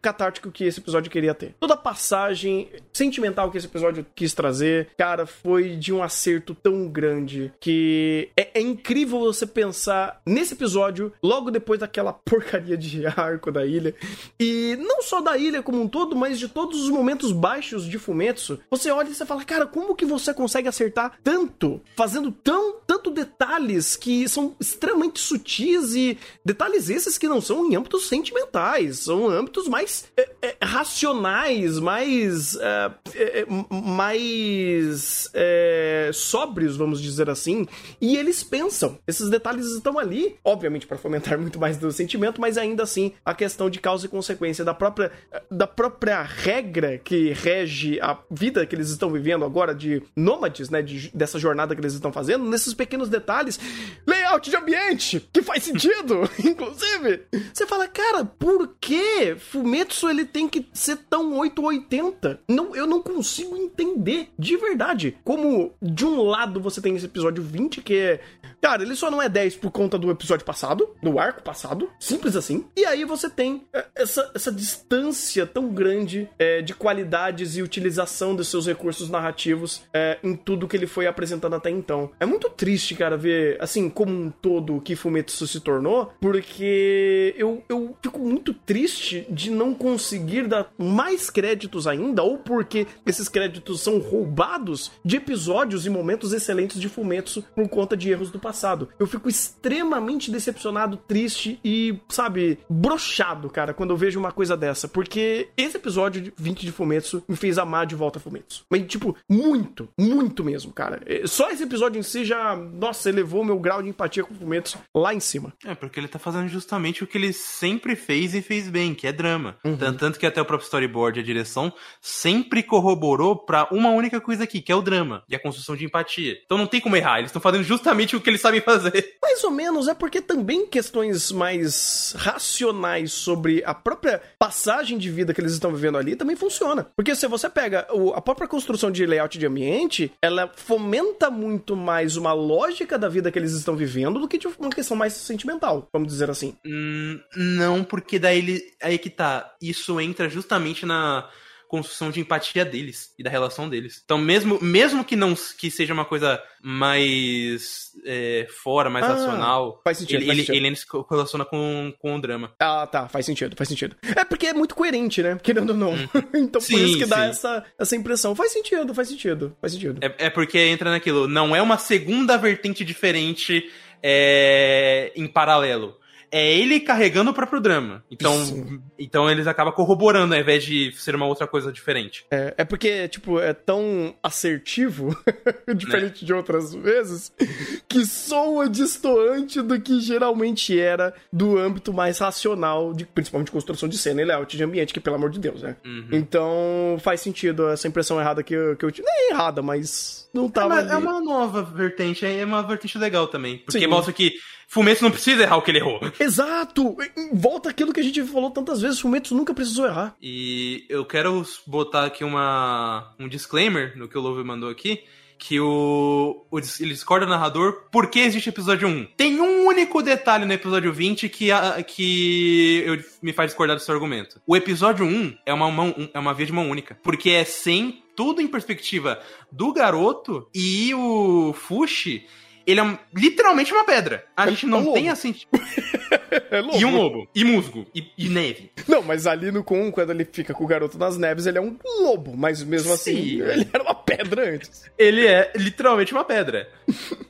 catártico que esse episódio queria ter. Toda a passagem sentimental que esse episódio quis trazer, cara, foi de um acerto tão grande que é, é incrível você pensar nesse episódio logo depois daquela porcaria de arco da ilha. E não só da ilha como um todo, mas de todos os momentos baixos de Fumetsu. Você olha e você fala, cara, como que você consegue acertar tanto? Fazendo tão, tanto detalhes que são extremamente sutis e detalhes esses que não são em âmbitos sentimentais, são âmbitos mais é, é, racionais, mais é, é, é, mais é, sóbrios, vamos dizer assim. E eles pensam. Esses detalhes estão ali, obviamente para fomentar muito mais do sentimento, mas ainda assim a questão de causa e consequência da própria da própria regra que rege a vida que eles estão vivendo agora de nômades, né, de- dessa jornada que eles estão fazendo, nesses pequenos detalhes, layout de ambiente, que faz sentido, inclusive. Você fala, cara, por que Fumetsu ele tem que ser tão 880? Não, eu não consigo entender, de verdade. Como de um lado você tem esse episódio 20 que é Cara, ele só não é 10 por conta do episódio passado, do arco passado, simples assim. E aí você tem é, essa, essa distância tão grande é, de qualidades e utilização dos seus recursos narrativos é, em tudo que ele foi apresentando até então. É muito triste, cara, ver, assim, como um todo o que Fumetsu se tornou, porque eu, eu fico muito triste de não conseguir dar mais créditos ainda, ou porque esses créditos são roubados de episódios e momentos excelentes de Fumetsu por conta de erros do passado. Eu fico extremamente decepcionado, triste e, sabe, brochado, cara, quando eu vejo uma coisa dessa, porque esse episódio de 20 de Fumetsu me fez amar de volta Fumetsu. Mas, tipo, muito, muito mesmo, cara. É, Só esse episódio em si já, nossa, elevou meu grau de empatia com Fumetsu lá em cima. É, porque ele tá fazendo justamente o que ele sempre fez e fez bem, que é drama. Tan- Tanto que até o próprio storyboard e a direção sempre corroborou pra uma única coisa aqui, que é o drama e a construção de empatia. Então não tem como errar, eles estão fazendo justamente o que eles sabem fazer. Mais ou menos é porque também questões mais racionais sobre a própria passagem de vida que eles estão vivendo ali também funciona. Porque se você pega o- a própria construção de layout de ambiente, ela fomenta muito mais uma lógica da vida que eles estão vivendo do que de uma questão mais sentimental, vamos dizer assim. Hum, não, porque daí ele. Aí que tá. Isso entra justamente na construção de empatia deles e da relação deles. Então, mesmo, mesmo que não que seja uma coisa mais é, fora, mais Ah, racional, faz sentido, ele, faz ele, sentido. ele se relaciona com, com o drama. Ah, tá, faz sentido, faz sentido. É porque é muito coerente, né? Querendo ou não. então por Sim, isso que dá sim. essa, essa impressão. Faz sentido, faz sentido, faz sentido. É, é porque entra naquilo, não é uma segunda vertente diferente é, em paralelo. É ele carregando o próprio drama. Então, Sim. então eles acabam corroborando ao invés de ser uma outra coisa diferente. É, é porque, tipo, é tão assertivo, diferente de outras vezes, que soa distoante do que geralmente era do âmbito mais racional, de, principalmente construção de cena e layout de ambiente, que pelo amor de Deus, né? Uhum. Então faz sentido essa impressão errada que eu, que eu tive. Nem errada, mas não É tava. uma, ali. é uma nova vertente, é uma vertente legal também. Porque Sim. mostra que Fumetsu não precisa errar o que ele errou. Exato! Volta aquilo que a gente falou tantas vezes, Fumetsu nunca precisou errar. E eu quero botar aqui uma, um disclaimer no que o Love mandou aqui. Que o, o ele discorda do narrador porque existe episódio 1. Tem um único detalhe no episódio 20 que, a- que eu- me faz discordar do seu argumento. O episódio 1 é uma, mão, é uma via de mão única. Porque é sem tudo em perspectiva do garoto e o Fushi. Ele é literalmente uma pedra. A É gente não lobo. tem assim. É louco. E um lobo. E musgo. E, e neve. Não, mas ali no com quando ele fica com o garoto nas neves, ele é um lobo, mas mesmo assim, Sim. ele era uma pedra antes. Ele é literalmente uma pedra.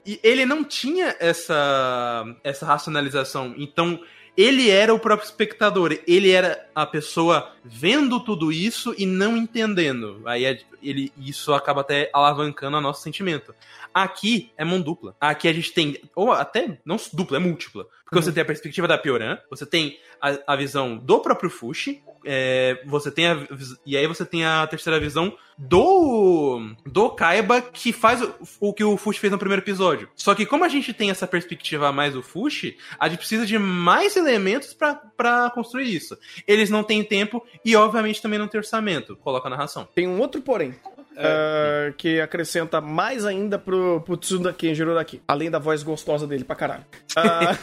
e ele não tinha essa, essa racionalização. Então, ele era o próprio espectador. Ele era a pessoa vendo tudo isso e não entendendo. Aí é- ele, isso acaba até alavancando o nosso sentimento. Aqui é mão dupla. Aqui a gente tem. Ou até, não dupla, é múltipla. Porque você tem a perspectiva da Pioran, você tem a, a visão do próprio Fushi, é, você tem a, e aí você tem a terceira visão do do Kaiba que faz o, o que o Fushi fez no primeiro episódio. Só que como a gente tem essa perspectiva a mais do Fushi, a gente precisa de mais elementos pra construir isso. Eles não têm tempo e obviamente também não tem orçamento. Coloca a narração. Tem um outro porém. Ah, que acrescenta mais ainda pro, pro Tsuda Kenjiro daqui. Além da voz gostosa dele pra caralho. Ah,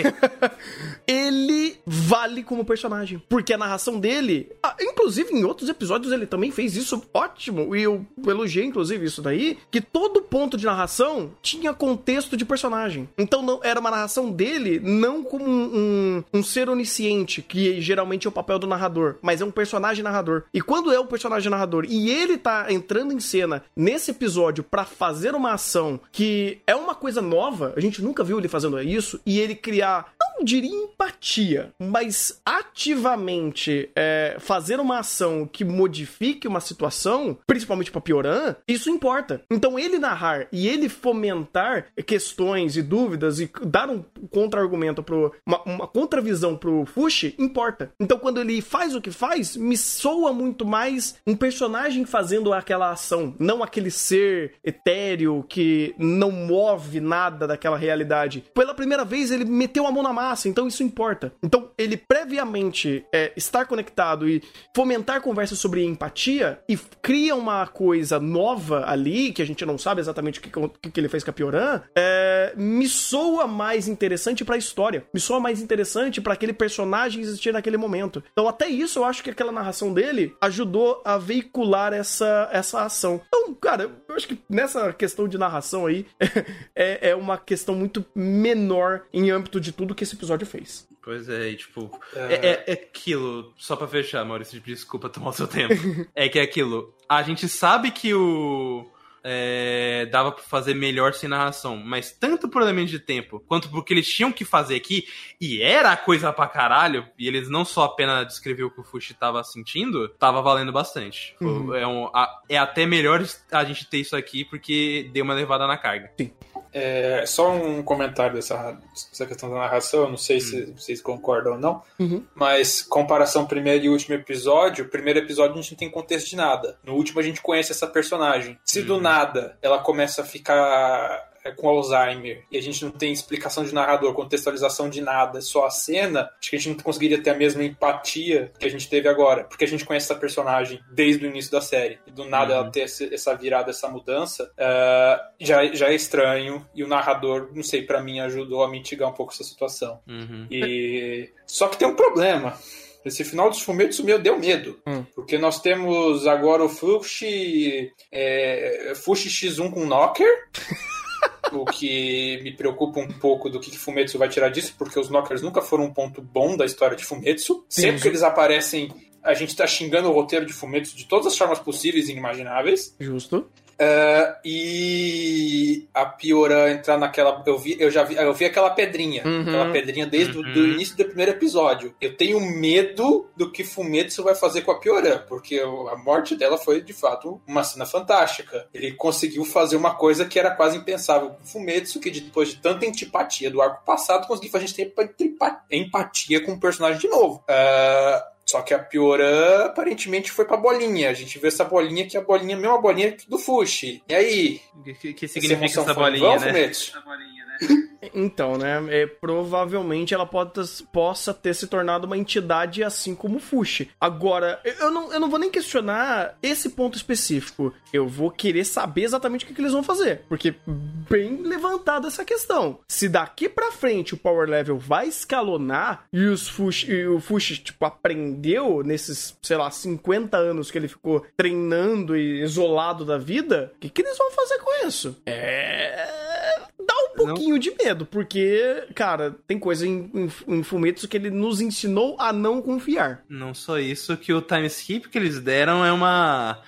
ele vale como personagem. Porque a narração dele. ah, inclusive, em outros episódios, ele também fez isso ótimo. E eu elogiei, inclusive, isso daí. Que todo ponto de narração tinha contexto de personagem. Então não era uma narração dele, não como um, um, um ser onisciente, que geralmente é o papel do narrador, mas é um personagem narrador. E quando é o personagem narrador e ele tá entrando em cena nesse episódio pra fazer uma ação que é uma coisa nova, a gente nunca viu ele fazendo isso, e ele criar, não diria empatia, mas ativamente é, fazer uma ação que modifique uma situação, principalmente pra Pioran, isso importa. Então ele narrar e ele fomentar questões e dúvidas e dar um contra-argumento pro. Uma, uma contravisão pro Fushi, importa. Então quando ele faz o que faz, me soa muito mais um personagem fazendo aquela ação, não aquele ser etéreo que não move nada daquela realidade. Pela primeira vez ele meteu a mão na massa, então isso importa. Então ele previamente é, estar conectado e fomentar conversas sobre empatia e cria uma coisa nova ali, que a gente não sabe exatamente o que, que ele fez com a Pioran, é, me soa mais interessante pra história. Me soa mais interessante pra aquele personagem existir naquele momento. Então, até isso, eu acho que aquela narração dele ajudou a veicular essa, essa ação. Então, cara, eu acho que nessa questão de narração aí, é, é uma questão muito menor em âmbito de tudo que esse episódio fez. Pois é, e, tipo, é, é- é aquilo, só pra fechar, Maurício, desculpa tomar o seu tempo. é que é aquilo, a gente sabe que o. é, dava pra fazer melhor sem narração, mas tanto por elemento de tempo quanto porque eles tinham que fazer aqui, e era coisa pra caralho, e eles não só apenas descreviam o que o Fushi tava sentindo, tava valendo bastante. Uhum. É, um- a- é até melhor a gente ter isso aqui porque deu uma levada na carga. É, só um comentário dessa, dessa questão da narração, eu não sei se vocês concordam ou não, Uhum. mas comparação primeiro e último episódio, o primeiro episódio a gente não tem contexto de nada. No último a gente conhece essa personagem. Se do Uhum. nada ela começa a ficar com Alzheimer e a gente não tem explicação de narrador, contextualização de nada, só a cena, acho que a gente não conseguiria ter a mesma empatia que a gente teve agora, porque a gente conhece essa personagem desde o início da série. E do nada Uhum. ela ter esse- essa virada, essa mudança, é, já, já é estranho. E o narrador, não sei, pra mim ajudou a mitigar um pouco essa situação. Uhum. E só que tem um problema. Esse final dos fumetos meu deu medo. Hum. Porque nós temos agora o Fushi. É, Fushi X1 com Knocker. o que me preocupa um pouco do que que Fumetsu vai tirar disso, porque os Knockers nunca foram um ponto bom da história de Fumetsu. Sempre que eles aparecem, a gente tá xingando o roteiro de Fumetsu de todas as formas possíveis e inimagináveis. Justo. É, e a Piora entrar naquela. Eu vi, eu já vi, eu vi aquela pedrinha. Uhum. Aquela pedrinha desde o Uhum. do início do primeiro episódio. Eu tenho medo do que Fumetsu vai fazer com a Piorã, porque a morte dela foi de fato uma cena fantástica. Ele conseguiu fazer uma coisa que era quase impensável. Fumetsu, que depois de tanta antipatia do arco passado, conseguiu fazer a gente ter empa- empatia com o personagem de novo. É, só que a Piorã aparentemente foi pra bolinha. A gente vê essa bolinha que é a bolinha, a mesma bolinha do Fushi. E aí? O que, que Essa significa emoção essa foi em bolinha, vão, Então, né? é, provavelmente ela pode possa ter se tornado uma entidade assim como o Fushi. Agora, eu- não, eu não vou nem questionar esse ponto específico. Eu vou querer saber exatamente o que, que eles vão fazer. Porque, bem levantada essa questão. Se daqui pra frente o power level vai escalonar e, os Fushi, e o Fushi, tipo, aprendeu nesses, sei lá, 50 anos que ele ficou treinando e isolado da vida, o que, que eles vão fazer com isso? É um pouquinho de medo, porque, cara, tem coisa em, em, em Fumetsu que ele nos ensinou a não confiar. Não só isso, que o time skip que eles deram é uma.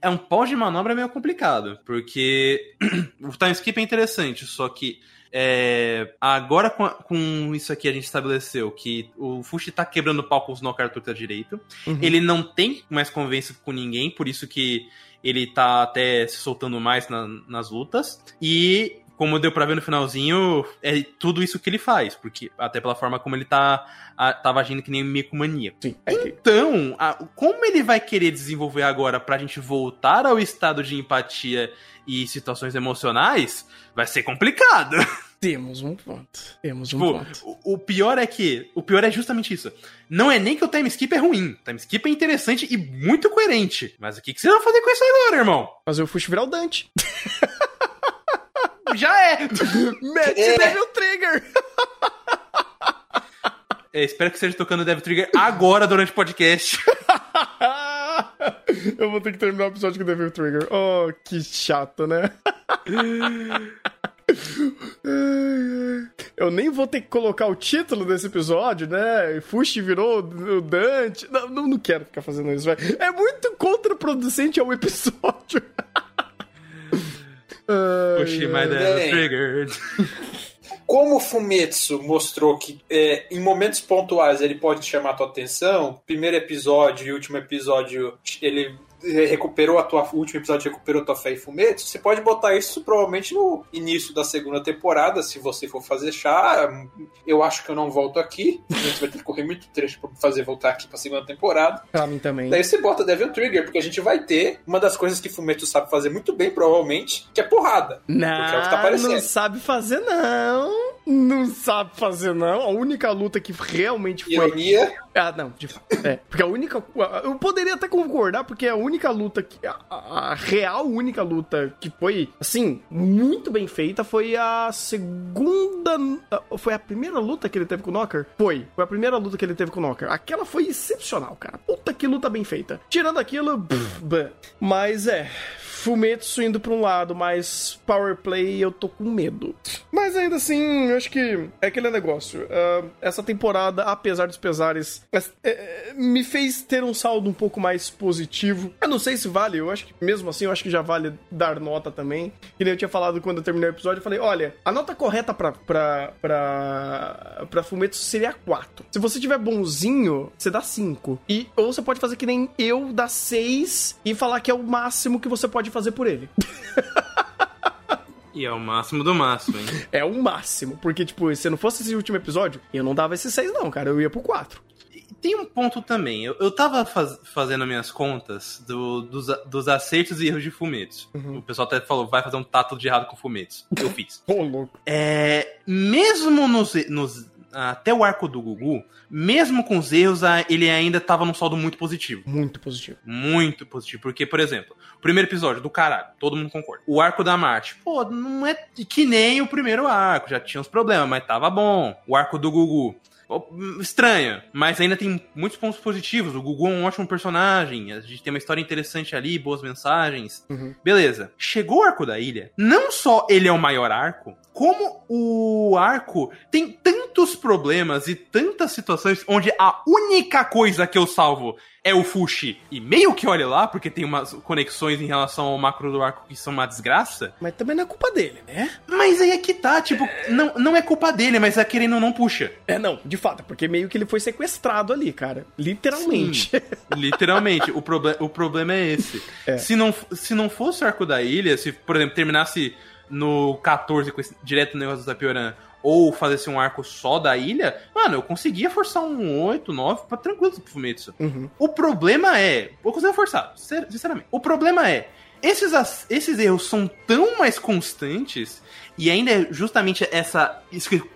É um pau de manobra meio complicado. Porque o time skip é interessante, só que. é, agora com, com isso aqui a gente estabeleceu que o Fushi tá quebrando pau com os Knockout Turtle direito. Uhum. Ele não tem mais convivência com ninguém, por isso que ele tá até se soltando mais na- nas lutas. E, como deu pra ver no finalzinho, é tudo isso que ele faz, porque até pela forma como ele tá a- tava agindo que nem um mico maníaco. Sim, é que- Então, a- como ele vai querer desenvolver agora pra gente voltar ao estado de empatia e situações emocionais, vai ser complicado. temos um ponto. Temos um Tipo, ponto. o, o pior é que. O pior é justamente isso. Não é nem que o time skip é ruim. O time skip é interessante e muito coerente. Mas o que, que você vai fazer com isso agora, irmão? Fazer o Fushi virar o Dante. Já é! Mete É. Devil Trigger! É, espero que seja tocando Dev Trigger agora durante o podcast. Eu vou ter que terminar o episódio com Devil Trigger. Oh, que chato, né? Eu nem vou ter que colocar o título desse episódio, né? Fushi virou o Dante. Não, não, não quero ficar fazendo isso, velho. É muito contraproducente ao episódio. Ai, Push my ai. Dev Bem. Trigger. Como o Fumetsu mostrou que é, em momentos pontuais ele pode chamar a tua atenção, primeiro episódio e último episódio ele recuperou a tua o último episódio recuperou a tua fé em Fumetsu, você pode botar isso provavelmente no início da segunda temporada, se você for fazer chá. Eu acho que eu não volto aqui. A gente vai ter que correr muito trecho pra me fazer voltar aqui pra segunda temporada. Pra mim também. Daí você bota Devil Trigger, porque a gente vai ter uma das coisas que Fumetsu sabe fazer muito bem, provavelmente, que é porrada. Porque é o que tá Não, aparecendo. não sabe fazer, não. Não sabe fazer, não. A única luta que realmente foi. Ironia. Ah, não, de. É. Porque a única. Eu poderia até concordar, porque a única luta. Que, a, a- real única luta que foi, assim, muito bem feita foi a segunda. Foi a primeira luta que ele teve com o Knocker? Foi. Foi a primeira luta que ele teve com o Knocker. Aquela foi excepcional, cara. Puta que luta bem feita. Tirando aquilo. pff. Mas é. Fumetsu indo pra um lado, mas Power Play eu tô com medo. Mas ainda assim, eu acho que é aquele negócio. ah, essa temporada, apesar dos pesares, é- é, me fez ter um saldo um pouco mais positivo. Eu não sei se vale, eu acho que mesmo assim, eu acho que já vale dar nota também. Que nem eu tinha falado quando eu terminei o episódio, eu falei: olha, a nota correta pra, pra, pra, pra Fumetsu seria 4. Se você tiver bonzinho, você dá 5. E, ou você pode fazer que nem eu, dar 6 e falar que é o máximo que você pode fazer por ele. E é o máximo do máximo, hein? É o máximo. Porque, tipo, se não fosse esse último episódio, eu não dava esse 6, não, cara. Eu ia pro 4. tem um ponto também. Eu, eu tava faz- fazendo minhas contas do- dos, dos acertos e erros de Fumetsu. Uhum. O pessoal até falou, vai fazer um tato de errado com Fumetsu. Eu fiz. Ô, louco. É, mesmo nos, nos- até o arco do Gugu, mesmo com os erros, ele ainda tava num saldo muito positivo. Muito positivo. Muito positivo. Porque, por exemplo, o primeiro episódio do caralho, todo mundo concorda. O arco da Marte, pô, não é que nem o primeiro arco, já tinha uns problemas, mas tava bom. O arco do Gugu. Pô, Estranho, mas ainda tem muitos pontos positivos. O Gugu é um ótimo personagem, a gente tem uma história interessante ali, boas mensagens. Uhum. Beleza. Chegou o arco da ilha. Não só ele é o maior arco, como o arco tem tantos problemas e tantas situações onde a única coisa que eu salvo é o Fushi. E meio que olha lá, porque tem umas conexões em relação ao macro do arco que são uma desgraça. Mas também não é culpa dele, né? Mas aí é que tá, tipo, não, não é culpa dele, mas é querendo ou não puxa. É, não, de fato, porque meio que ele foi sequestrado ali, cara. Literalmente. Literalmente, o, proble o problema é esse. É. Se, não, se não fosse o arco da ilha, se, por exemplo, terminasse no 14 com esse, direto no negócio do Tapioran, ou fazesse um arco só da ilha, mano, eu conseguia forçar um 8, 9 pra tranquilo pro Fumetsu. Uhum. O problema é. Eu conseguia forçar, sin- sinceramente. O problema é. Esses, esses erros são tão mais constantes e ainda é justamente essa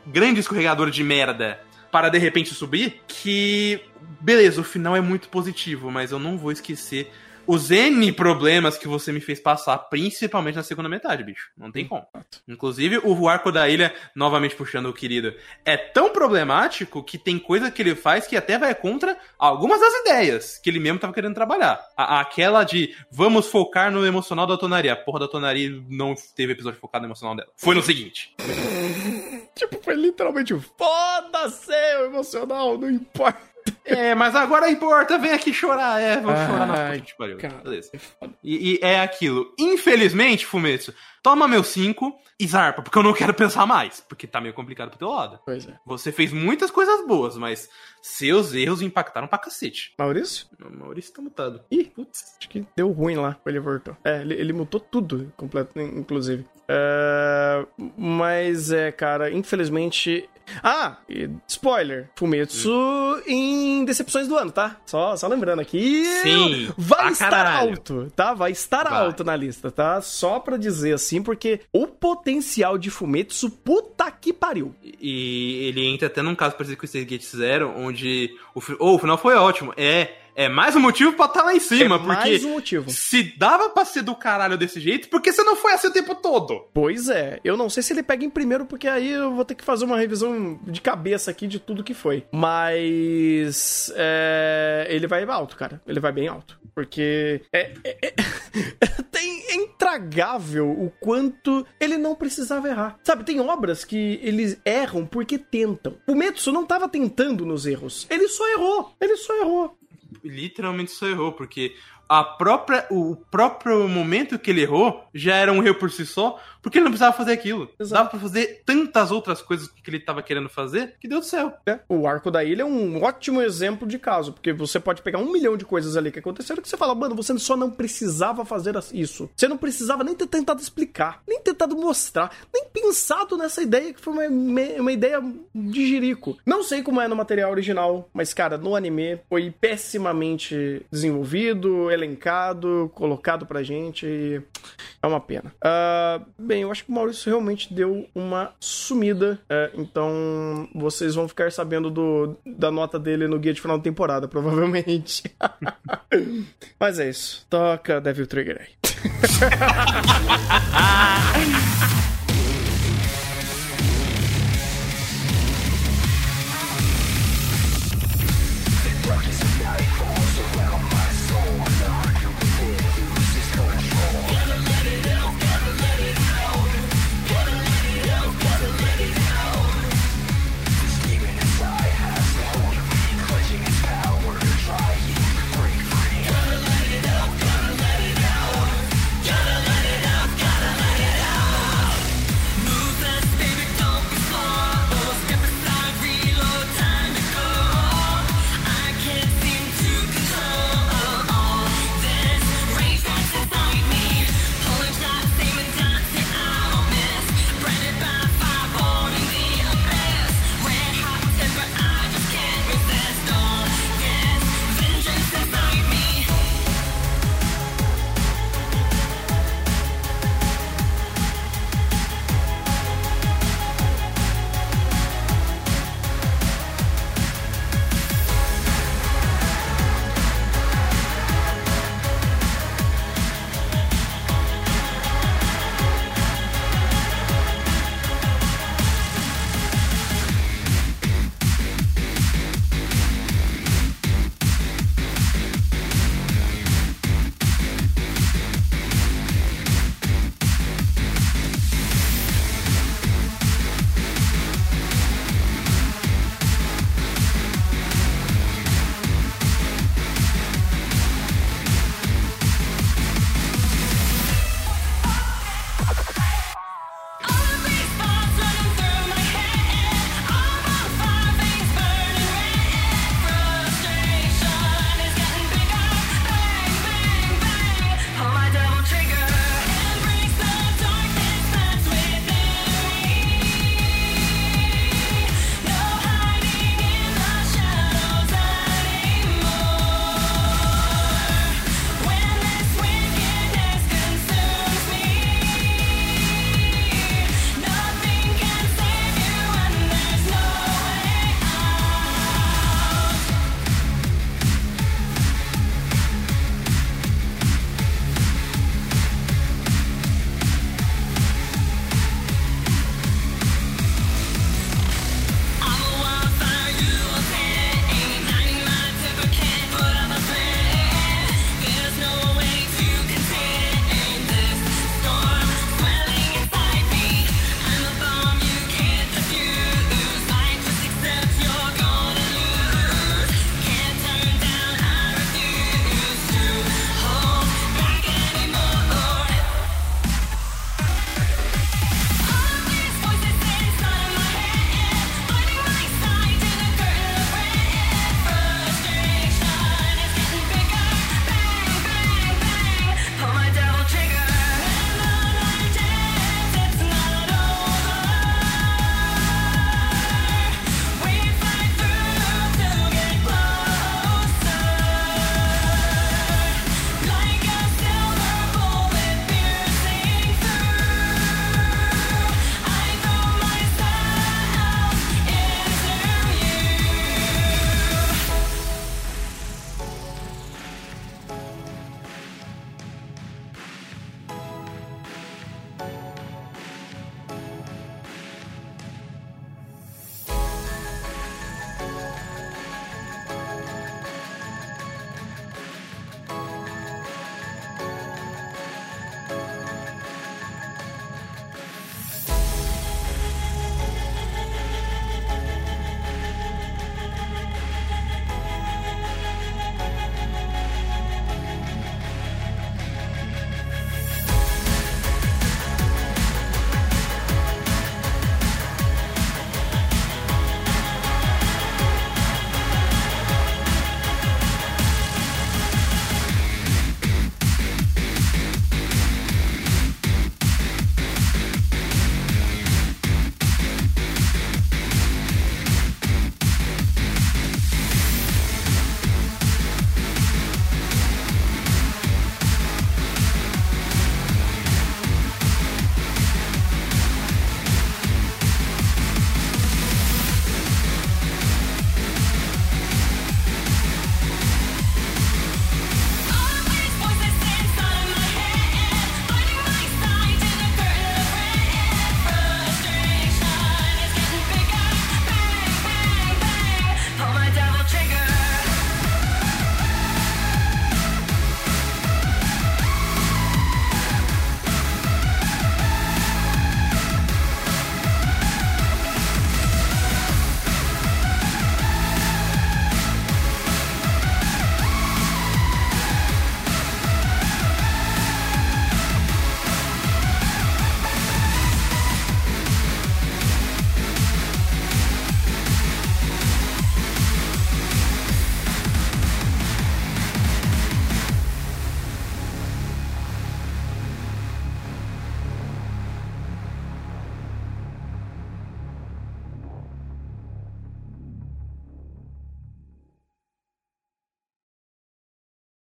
grande escorregadora de merda para de repente subir que. Beleza, o final é muito positivo, mas eu não vou esquecer os N problemas que você me fez passar, principalmente na segunda metade, bicho. Não tem como. Inclusive, o arco da ilha, novamente puxando o querido, é tão problemático que tem coisa que ele faz que até vai contra algumas das ideias que ele mesmo tava querendo trabalhar. A- aquela de vamos focar no emocional da Tonaria. A porra da Tonaria não teve episódio focado no emocional dela. Foi no seguinte. Tipo, foi literalmente foda-se o emocional, não importa. É, mas agora importa, vem aqui chorar. É, vou chorar na puta que pariu. cara, Beleza. é. E, e é aquilo. Infelizmente, Fumetsu, toma meu 5 e zarpa, porque eu não quero pensar mais. Porque tá meio complicado pro teu lado. Pois é. Você fez muitas coisas boas, mas seus erros impactaram pra cacete. Maurício? Maurício tá mutado. Ih, putz, acho que deu ruim lá quando ele voltou. É, ele, ele mutou tudo, completo, inclusive. É, mas é, cara, infelizmente. Ah, e spoiler: Fumetsu em decepções do ano, tá? Só, só lembrando aqui. Sim, Vai estar caralho. alto, tá? Vai estar Vai. alto na lista, tá? Só pra dizer assim, porque o potencial de Fumetsu, puta que pariu. E ele entra até num caso parecido com o Stargate Zero, onde o, oh, o final foi ótimo. É, é mais um motivo pra estar lá em cima, é porque mais um motivo. se dava pra ser do caralho desse jeito, por que você não foi assim o tempo todo? Pois é, eu não sei se ele pega em primeiro, porque aí eu vou ter que fazer uma revisão de cabeça aqui de tudo que foi. Mas é, ele vai alto, cara. Ele vai bem alto. Porque é, é- é- tem é intragável o quanto ele não precisava errar. Sabe, tem obras que eles erram porque tentam. O Metsu não tava tentando nos erros. Ele só errou. Ele só errou. Literalmente só errou, porque a própria, o próprio momento que ele errou já era um erro por si só, porque ele não precisava fazer aquilo. Exato. Dava pra fazer tantas outras coisas que ele tava querendo fazer, que deu do céu. É, O arco da ilha é um ótimo exemplo de caso, porque você pode pegar um milhão de coisas ali que aconteceram que você fala, mano, você só não precisava fazer isso. Você não precisava nem ter tentado explicar, nem tentado mostrar, nem pensado nessa ideia que foi uma, uma ideia de jirico. Não sei como é no material original, mas, cara, no anime foi pessimamente desenvolvido, elencado, colocado pra gente e é uma pena. Ah, bem, eu acho que o Maurício realmente deu uma sumida. é, então vocês vão ficar sabendo do, da nota dele no guia de final de temporada, provavelmente. Mas é isso. Toca Devil Trigger aí.